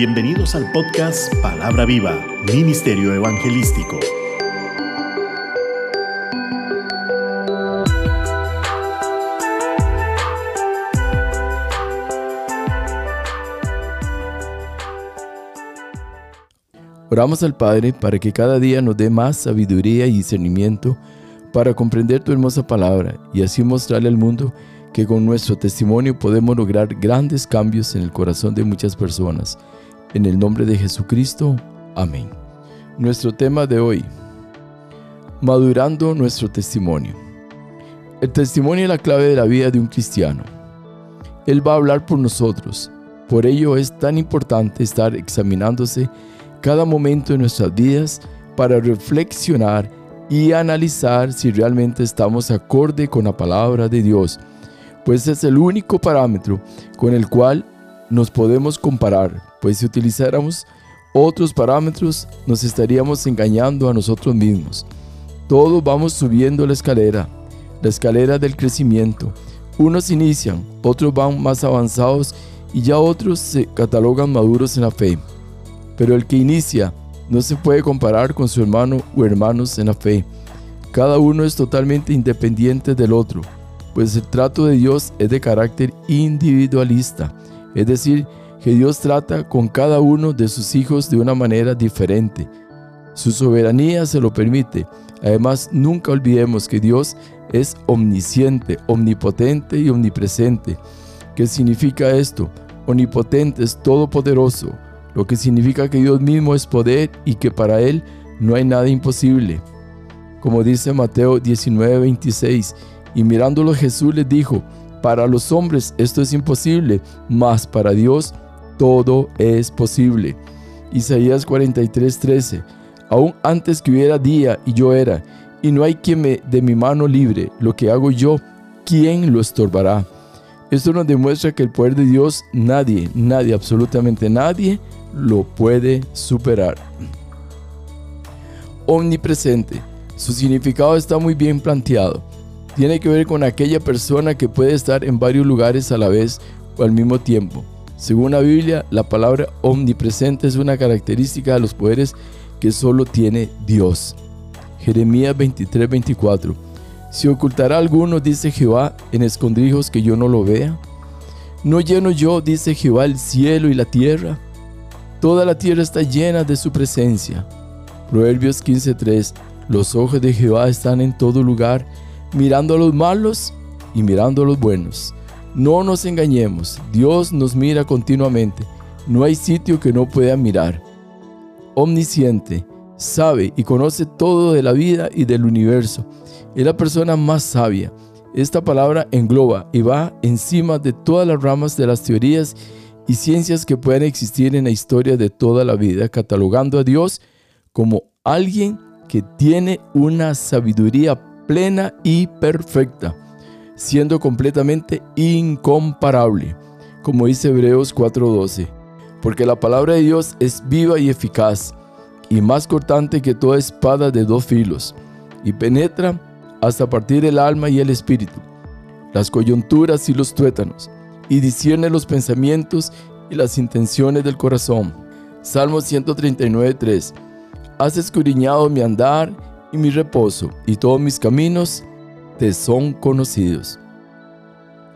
Bienvenidos al podcast Palabra Viva, Ministerio Evangelístico. Oramos al Padre para que cada día nos dé más sabiduría y discernimiento para comprender tu hermosa palabra y así mostrarle al mundo que con nuestro testimonio podemos lograr grandes cambios en el corazón de muchas personas. En el nombre de Jesucristo, amén. Nuestro tema de hoy, madurando nuestro testimonio. El testimonio es la clave de la vida de un cristiano. Él va a hablar por nosotros. Por ello es tan importante estar examinándose cada momento de nuestras vidas para reflexionar y analizar si realmente estamos acorde con la palabra de Dios pues es el único parámetro con el cual nos podemos comparar, pues si utilizáramos otros parámetros nos estaríamos engañando a nosotros mismos. Todos vamos subiendo la escalera, la escalera del crecimiento. Unos inician, otros van más avanzados y ya otros se catalogan maduros en la fe. Pero el que inicia no se puede comparar con su hermano o hermanos en la fe. Cada uno es totalmente independiente del otro pues el trato de Dios es de carácter individualista, es decir, que Dios trata con cada uno de sus hijos de una manera diferente. Su soberanía se lo permite. Además, nunca olvidemos que Dios es omnisciente, omnipotente y omnipresente. ¿Qué significa esto? Omnipotente es todopoderoso, lo que significa que Dios mismo es poder y que para Él no hay nada imposible. Como dice Mateo 19:26, y mirándolo Jesús les dijo, para los hombres esto es imposible, mas para Dios todo es posible. Isaías 43:13, aún antes que hubiera día y yo era, y no hay quien me de mi mano libre, lo que hago yo, ¿quién lo estorbará? Esto nos demuestra que el poder de Dios nadie, nadie, absolutamente nadie, lo puede superar. Omnipresente. Su significado está muy bien planteado tiene que ver con aquella persona que puede estar en varios lugares a la vez o al mismo tiempo. Según la Biblia, la palabra omnipresente es una característica de los poderes que solo tiene Dios. Jeremías 23:24 Si ocultará alguno, dice Jehová, en escondrijos que yo no lo vea. ¿No lleno yo, dice Jehová, el cielo y la tierra? Toda la tierra está llena de su presencia. Proverbios 15:3 Los ojos de Jehová están en todo lugar mirando a los malos y mirando a los buenos. No nos engañemos, Dios nos mira continuamente. No hay sitio que no pueda mirar. Omnisciente, sabe y conoce todo de la vida y del universo. Es la persona más sabia. Esta palabra engloba y va encima de todas las ramas de las teorías y ciencias que pueden existir en la historia de toda la vida, catalogando a Dios como alguien que tiene una sabiduría plena y perfecta, siendo completamente incomparable, como dice Hebreos 4:12, porque la palabra de Dios es viva y eficaz, y más cortante que toda espada de dos filos, y penetra hasta partir el alma y el espíritu, las coyunturas y los tuétanos, y discierne los pensamientos y las intenciones del corazón. Salmo 139:3 Has escudriñado mi andar y mi reposo, y todos mis caminos te son conocidos.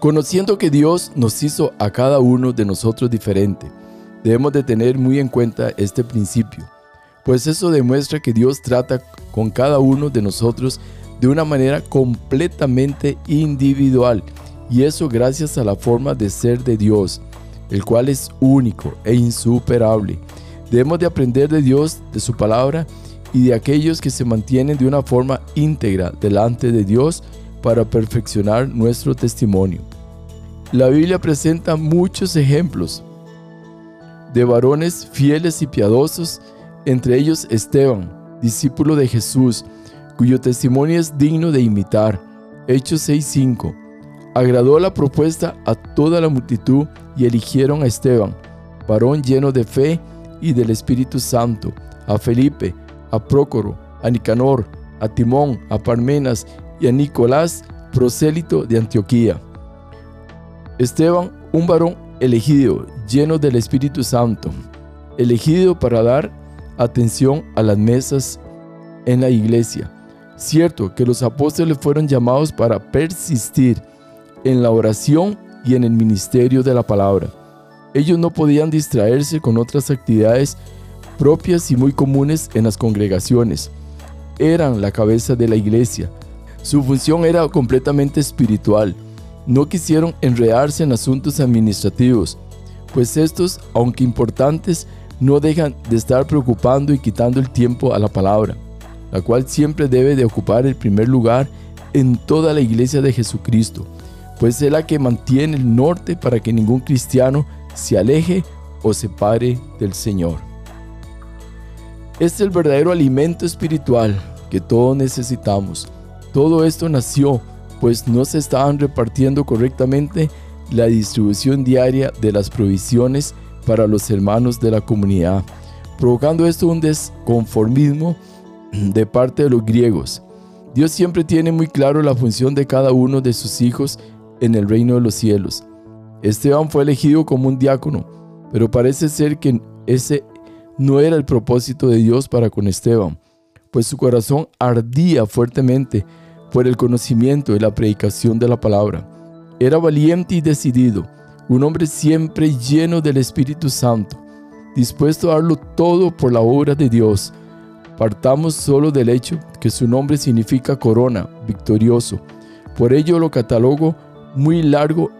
Conociendo que Dios nos hizo a cada uno de nosotros diferente, debemos de tener muy en cuenta este principio, pues eso demuestra que Dios trata con cada uno de nosotros de una manera completamente individual, y eso gracias a la forma de ser de Dios, el cual es único e insuperable. Debemos de aprender de Dios, de su palabra, de aquellos que se mantienen de una forma íntegra delante de Dios para perfeccionar nuestro testimonio. La Biblia presenta muchos ejemplos de varones fieles y piadosos, entre ellos Esteban, discípulo de Jesús, cuyo testimonio es digno de imitar. Hechos 6:5. Agradó la propuesta a toda la multitud y eligieron a Esteban, varón lleno de fe y del Espíritu Santo, a Felipe, a Prócoro, a Nicanor, a Timón, a Parmenas y a Nicolás, prosélito de Antioquía. Esteban, un varón elegido, lleno del Espíritu Santo. elegido para dar atención a las mesas en la iglesia. Cierto que los apóstoles fueron llamados para persistir en la oración y en el ministerio de la palabra. Ellos no podían distraerse con otras actividades propias y muy comunes en las congregaciones. Eran la cabeza de la iglesia. Su función era completamente espiritual. No quisieron enredarse en asuntos administrativos, pues estos, aunque importantes, no dejan de estar preocupando y quitando el tiempo a la palabra, la cual siempre debe de ocupar el primer lugar en toda la iglesia de Jesucristo, pues es la que mantiene el norte para que ningún cristiano se aleje o separe del Señor. Este es el verdadero alimento espiritual que todos necesitamos. Todo esto nació pues no se estaban repartiendo correctamente la distribución diaria de las provisiones para los hermanos de la comunidad, provocando esto un desconformismo de parte de los griegos. Dios siempre tiene muy claro la función de cada uno de sus hijos en el reino de los cielos. Esteban fue elegido como un diácono, pero parece ser que ese no era el propósito de Dios para con Esteban, pues su corazón ardía fuertemente por el conocimiento y la predicación de la palabra. Era valiente y decidido, un hombre siempre lleno del Espíritu Santo, dispuesto a darlo todo por la obra de Dios. Partamos solo del hecho que su nombre significa corona, victorioso. Por ello lo catalogo muy largo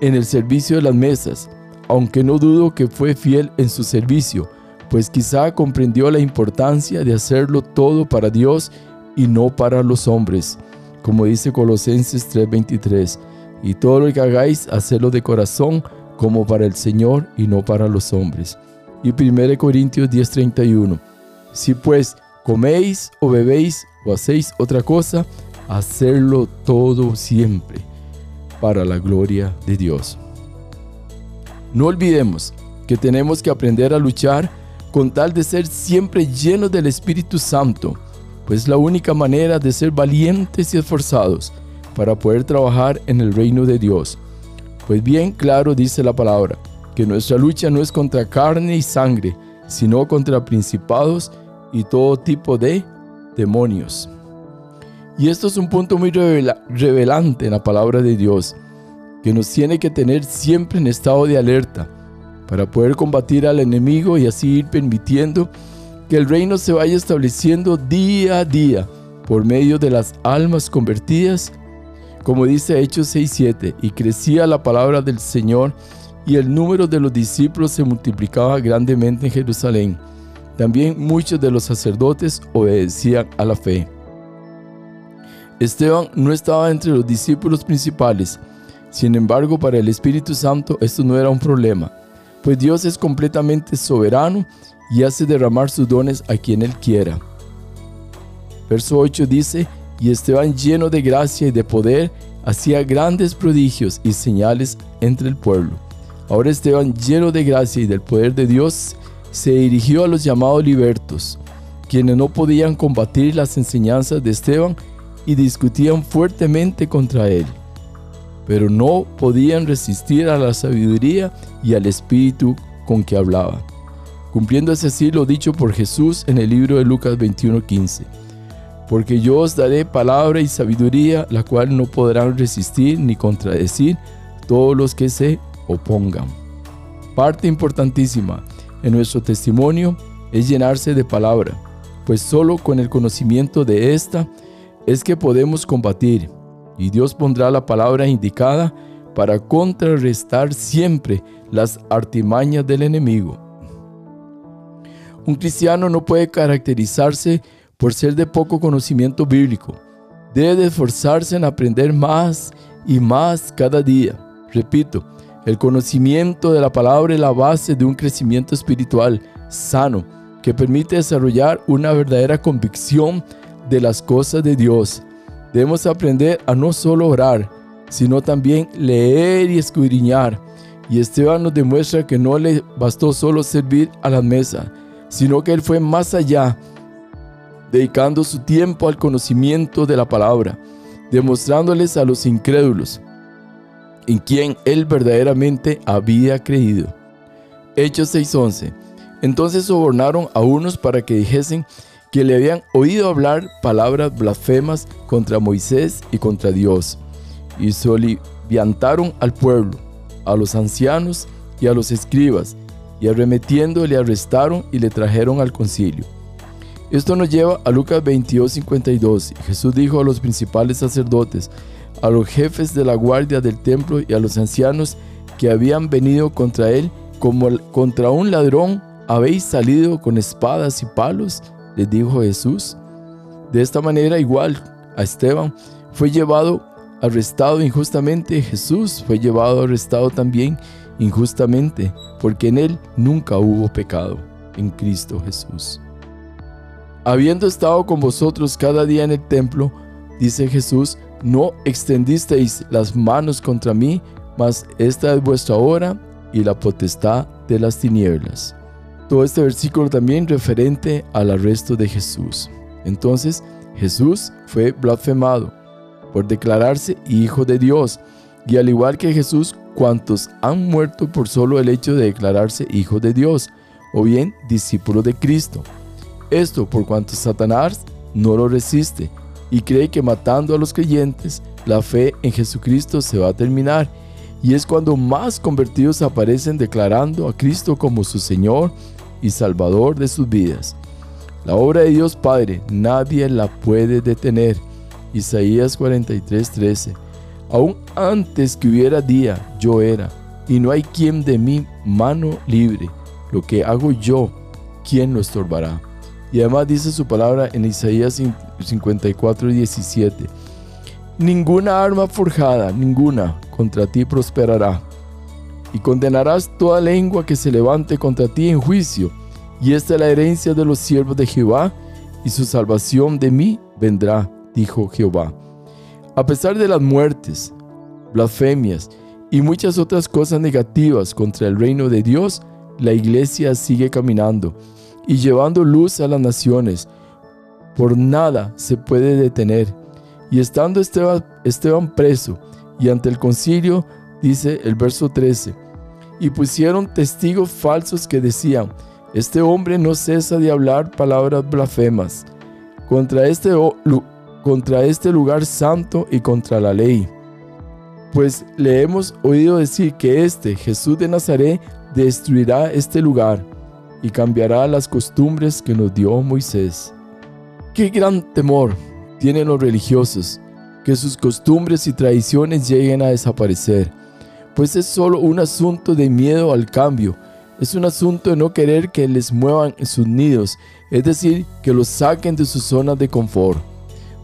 en el servicio de las mesas, aunque no dudo que fue fiel en su servicio, pues quizá comprendió la importancia de hacerlo todo para Dios y no para los hombres, como dice Colosenses 3:23, y todo lo que hagáis, hacedlo de corazón, como para el Señor y no para los hombres. Y 1 Corintios 10:31, si pues coméis o bebéis o hacéis otra cosa, hacerlo todo siempre para la gloria de Dios. No olvidemos que tenemos que aprender a luchar con tal de ser siempre llenos del Espíritu Santo, pues la única manera de ser valientes y esforzados para poder trabajar en el reino de Dios. Pues bien claro dice la palabra, que nuestra lucha no es contra carne y sangre, sino contra principados y todo tipo de demonios. Y esto es un punto muy revelante en la palabra de Dios, que nos tiene que tener siempre en estado de alerta para poder combatir al enemigo y así ir permitiendo que el reino se vaya estableciendo día a día por medio de las almas convertidas, como dice Hechos 6:7, y crecía la palabra del Señor y el número de los discípulos se multiplicaba grandemente en Jerusalén. También muchos de los sacerdotes obedecían a la fe. Esteban no estaba entre los discípulos principales, sin embargo para el Espíritu Santo esto no era un problema, pues Dios es completamente soberano y hace derramar sus dones a quien Él quiera. Verso 8 dice, y Esteban lleno de gracia y de poder, hacía grandes prodigios y señales entre el pueblo. Ahora Esteban lleno de gracia y del poder de Dios, se dirigió a los llamados libertos, quienes no podían combatir las enseñanzas de Esteban y discutían fuertemente contra él, pero no podían resistir a la sabiduría y al espíritu con que hablaba cumpliéndose así lo dicho por Jesús en el libro de Lucas 21:15. Porque yo os daré palabra y sabiduría, la cual no podrán resistir ni contradecir todos los que se opongan. Parte importantísima en nuestro testimonio es llenarse de palabra, pues solo con el conocimiento de esta es que podemos combatir, y Dios pondrá la palabra indicada para contrarrestar siempre las artimañas del enemigo. Un cristiano no puede caracterizarse por ser de poco conocimiento bíblico. Debe esforzarse en aprender más y más cada día. Repito, el conocimiento de la palabra es la base de un crecimiento espiritual sano que permite desarrollar una verdadera convicción de las cosas de Dios. Debemos aprender a no solo orar, sino también leer y escudriñar. Y Esteban nos demuestra que no le bastó solo servir a la mesa, sino que Él fue más allá, dedicando su tiempo al conocimiento de la palabra, demostrándoles a los incrédulos en quien Él verdaderamente había creído. Hechos 6:11. Entonces sobornaron a unos para que dijesen que le habían oído hablar palabras blasfemas contra Moisés y contra Dios, y soliviantaron al pueblo, a los ancianos y a los escribas, y arremetiendo le arrestaron y le trajeron al concilio. Esto nos lleva a Lucas 22:52. Jesús dijo a los principales sacerdotes, a los jefes de la guardia del templo y a los ancianos que habían venido contra él, como contra un ladrón, habéis salido con espadas y palos, les dijo Jesús. De esta manera igual a Esteban fue llevado arrestado injustamente, Jesús fue llevado arrestado también injustamente, porque en él nunca hubo pecado, en Cristo Jesús. Habiendo estado con vosotros cada día en el templo, dice Jesús, no extendisteis las manos contra mí, mas esta es vuestra hora y la potestad de las tinieblas. Todo este versículo también referente al arresto de Jesús. Entonces, Jesús fue blasfemado por declararse hijo de Dios, y al igual que Jesús, cuantos han muerto por solo el hecho de declararse hijo de Dios, o bien discípulo de Cristo. Esto por cuanto Satanás no lo resiste y cree que matando a los creyentes, la fe en Jesucristo se va a terminar. Y es cuando más convertidos aparecen declarando a Cristo como su Señor y Salvador de sus vidas. La obra de Dios Padre nadie la puede detener. Isaías 43:13. Aún antes que hubiera día, yo era, y no hay quien de mi mano libre. Lo que hago yo, ¿quién lo estorbará? Y además dice su palabra en Isaías 54 y 17. Ninguna arma forjada, ninguna, contra ti prosperará. Y condenarás toda lengua que se levante contra ti en juicio. Y esta es la herencia de los siervos de Jehová, y su salvación de mí vendrá, dijo Jehová. A pesar de las muertes, blasfemias y muchas otras cosas negativas contra el reino de Dios, la iglesia sigue caminando y llevando luz a las naciones. Por nada se puede detener. Y estando Esteban, Esteban preso y ante el concilio, dice el verso 13, y pusieron testigos falsos que decían, este hombre no cesa de hablar palabras blasfemas contra este, contra este lugar santo y contra la ley. Pues le hemos oído decir que este Jesús de Nazaret destruirá este lugar y cambiará las costumbres que nos dio Moisés. Qué gran temor tienen los religiosos que sus costumbres y tradiciones lleguen a desaparecer, pues es solo un asunto de miedo al cambio, es un asunto de no querer que les muevan sus nidos, es decir, que los saquen de sus zonas de confort.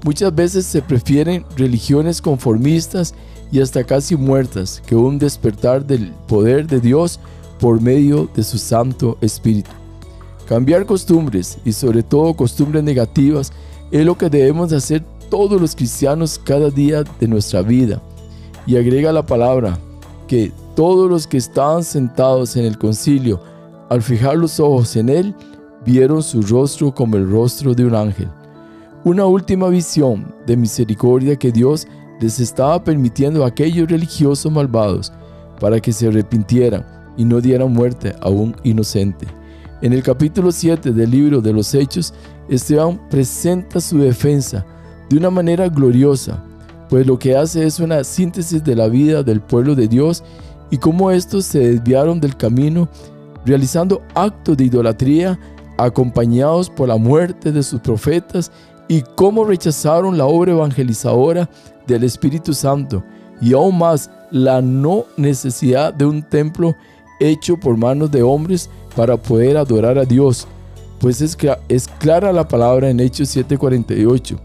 Muchas veces se prefieren religiones conformistas y hasta casi muertas que un despertar del poder de Dios por medio de su Santo Espíritu. Cambiar costumbres y sobre todo costumbres negativas es lo que debemos hacer todos los cristianos cada día de nuestra vida. Y agrega la palabra que todos los que estaban sentados en el concilio, al fijar los ojos en él, vieron su rostro como el rostro de un ángel. Una última visión de misericordia que Dios les estaba permitiendo a aquellos religiosos malvados para que se arrepintieran y no diera muerte a un inocente. En el capítulo 7 del libro de los Hechos, Esteban presenta su defensa de una manera gloriosa, pues lo que hace es una síntesis de la vida del pueblo de Dios y cómo estos se desviaron del camino, realizando actos de idolatría acompañados por la muerte de sus profetas y cómo rechazaron la obra evangelizadora del Espíritu Santo y aún más la no necesidad de un templo hecho por manos de hombres para poder adorar a Dios, pues es, es clara la palabra en Hechos 7:48.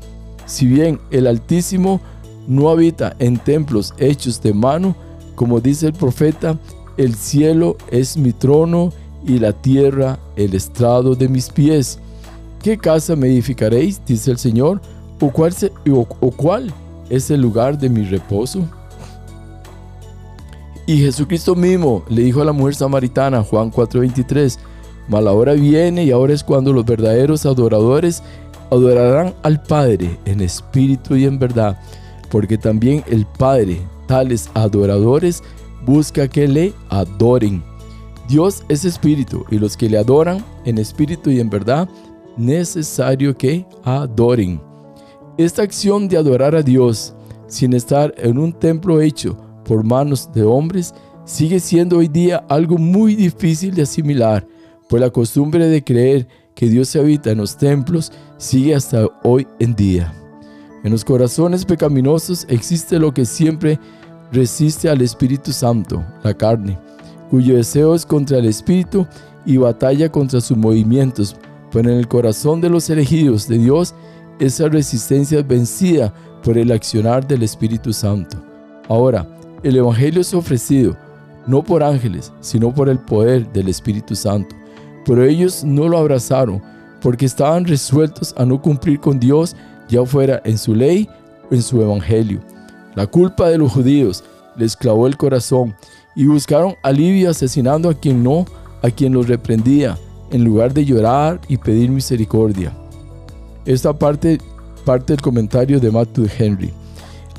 Si bien el Altísimo no habita en templos hechos de mano, como dice el profeta, el cielo es mi trono y la tierra el estrado de mis pies. ¿Qué casa me edificaréis? dice el Señor, o cuál, es el lugar de mi reposo. Y Jesucristo mismo le dijo a la mujer samaritana, Juan 4:23, Mas la hora viene y ahora es cuando los verdaderos adoradores adorarán al Padre en espíritu y en verdad, porque también el Padre, tales adoradores, busca que le adoren. Dios es espíritu y los que le adoran en espíritu y en verdad, necesario que adoren. Esta acción de adorar a Dios sin estar en un templo hecho por manos de hombres sigue siendo hoy día algo muy difícil de asimilar, pues la costumbre de creer que Dios se habita en los templos sigue hasta hoy en día. En los corazones pecaminosos existe lo que siempre resiste al Espíritu Santo, la carne, cuyo deseo es contra el Espíritu y batalla contra sus movimientos, pero en el corazón de los elegidos de Dios esa resistencia es vencida por el accionar del Espíritu Santo. Ahora, el Evangelio es ofrecido no por ángeles, sino por el poder del Espíritu Santo. Pero ellos no lo abrazaron porque estaban resueltos a no cumplir con Dios, ya fuera en su ley o en su Evangelio. La culpa de los judíos les clavó el corazón y buscaron alivio asesinando a quien no, a quien los reprendía, en lugar de llorar y pedir misericordia. Esta parte, parte del comentario de Matthew Henry.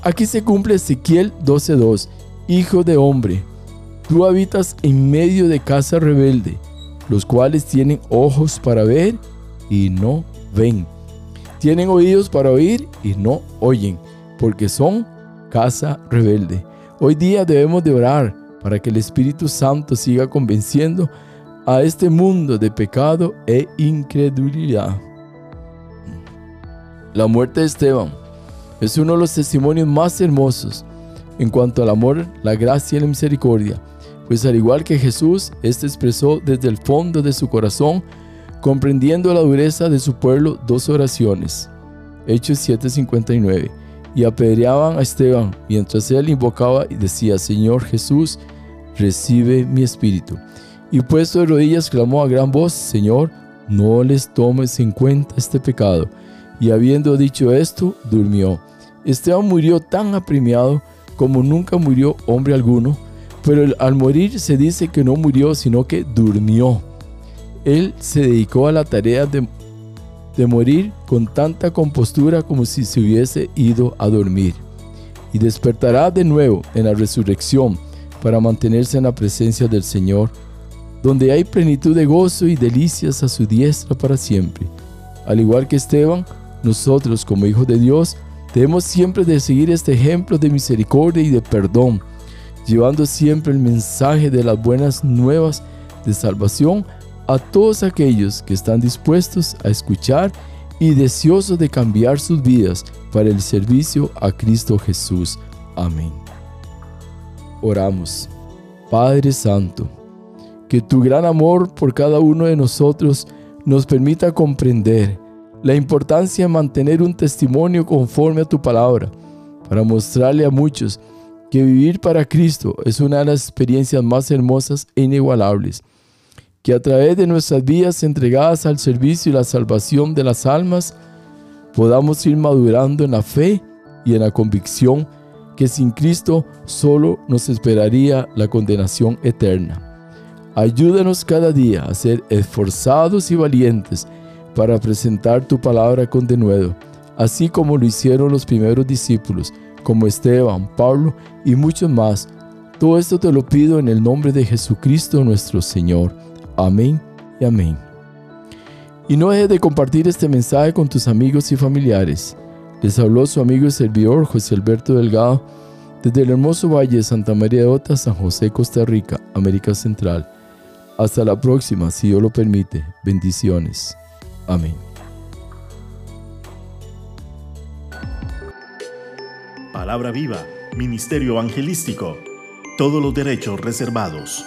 Aquí se cumple Ezequiel 12.2. Hijo de hombre, tú habitas en medio de casa rebelde, los cuales tienen ojos para ver y no ven. Tienen oídos para oír y no oyen, porque son casa rebelde. Hoy día debemos de orar para que el Espíritu Santo siga convenciendo a este mundo de pecado e incredulidad. La muerte de Esteban es uno de los testimonios más hermosos en cuanto al amor, la gracia y la misericordia, pues al igual que Jesús, éste expresó desde el fondo de su corazón, comprendiendo la dureza de su pueblo, dos oraciones. Hechos 7:59 y apedreaban a Esteban mientras él invocaba y decía, Señor Jesús, recibe mi espíritu. Y puesto de rodillas clamó a gran voz, Señor, no les tomes en cuenta este pecado. Y habiendo dicho esto, durmió. Esteban murió tan apremiado como nunca murió hombre alguno, pero al morir se dice que no murió, sino que durmió. Él se dedicó a la tarea de morir con tanta compostura como si se hubiese ido a dormir. Y despertará de nuevo en la resurrección para mantenerse en la presencia del Señor, donde hay plenitud de gozo y delicias a su diestra para siempre. Al igual que Esteban, nosotros como hijos de Dios debemos siempre de seguir este ejemplo de misericordia y de perdón, llevando siempre el mensaje de las buenas nuevas de salvación a todos aquellos que están dispuestos a escuchar y deseosos de cambiar sus vidas para el servicio a Cristo Jesús. Amén. Oramos. Padre Santo, que tu gran amor por cada uno de nosotros nos permita comprender la importancia de mantener un testimonio conforme a tu palabra, para mostrarle a muchos que vivir para Cristo es una de las experiencias más hermosas e inigualables que a través de nuestras vidas entregadas al servicio y la salvación de las almas, podamos ir madurando en la fe y en la convicción que sin Cristo solo nos esperaría la condenación eterna. Ayúdanos cada día a ser esforzados y valientes para presentar tu palabra con denuedo, así como lo hicieron los primeros discípulos, como Esteban, Pablo y muchos más. Todo esto te lo pido en el nombre de Jesucristo nuestro Señor. Amén y amén. Y no dejes de compartir este mensaje con tus amigos y familiares. Les habló su amigo y servidor José Alberto Delgado desde el hermoso valle de Santa María de Ota, San José, Costa Rica, América Central. Hasta la próxima, si Dios lo permite. Bendiciones. Amén. Palabra viva, Ministerio Evangelístico. Todos los derechos reservados.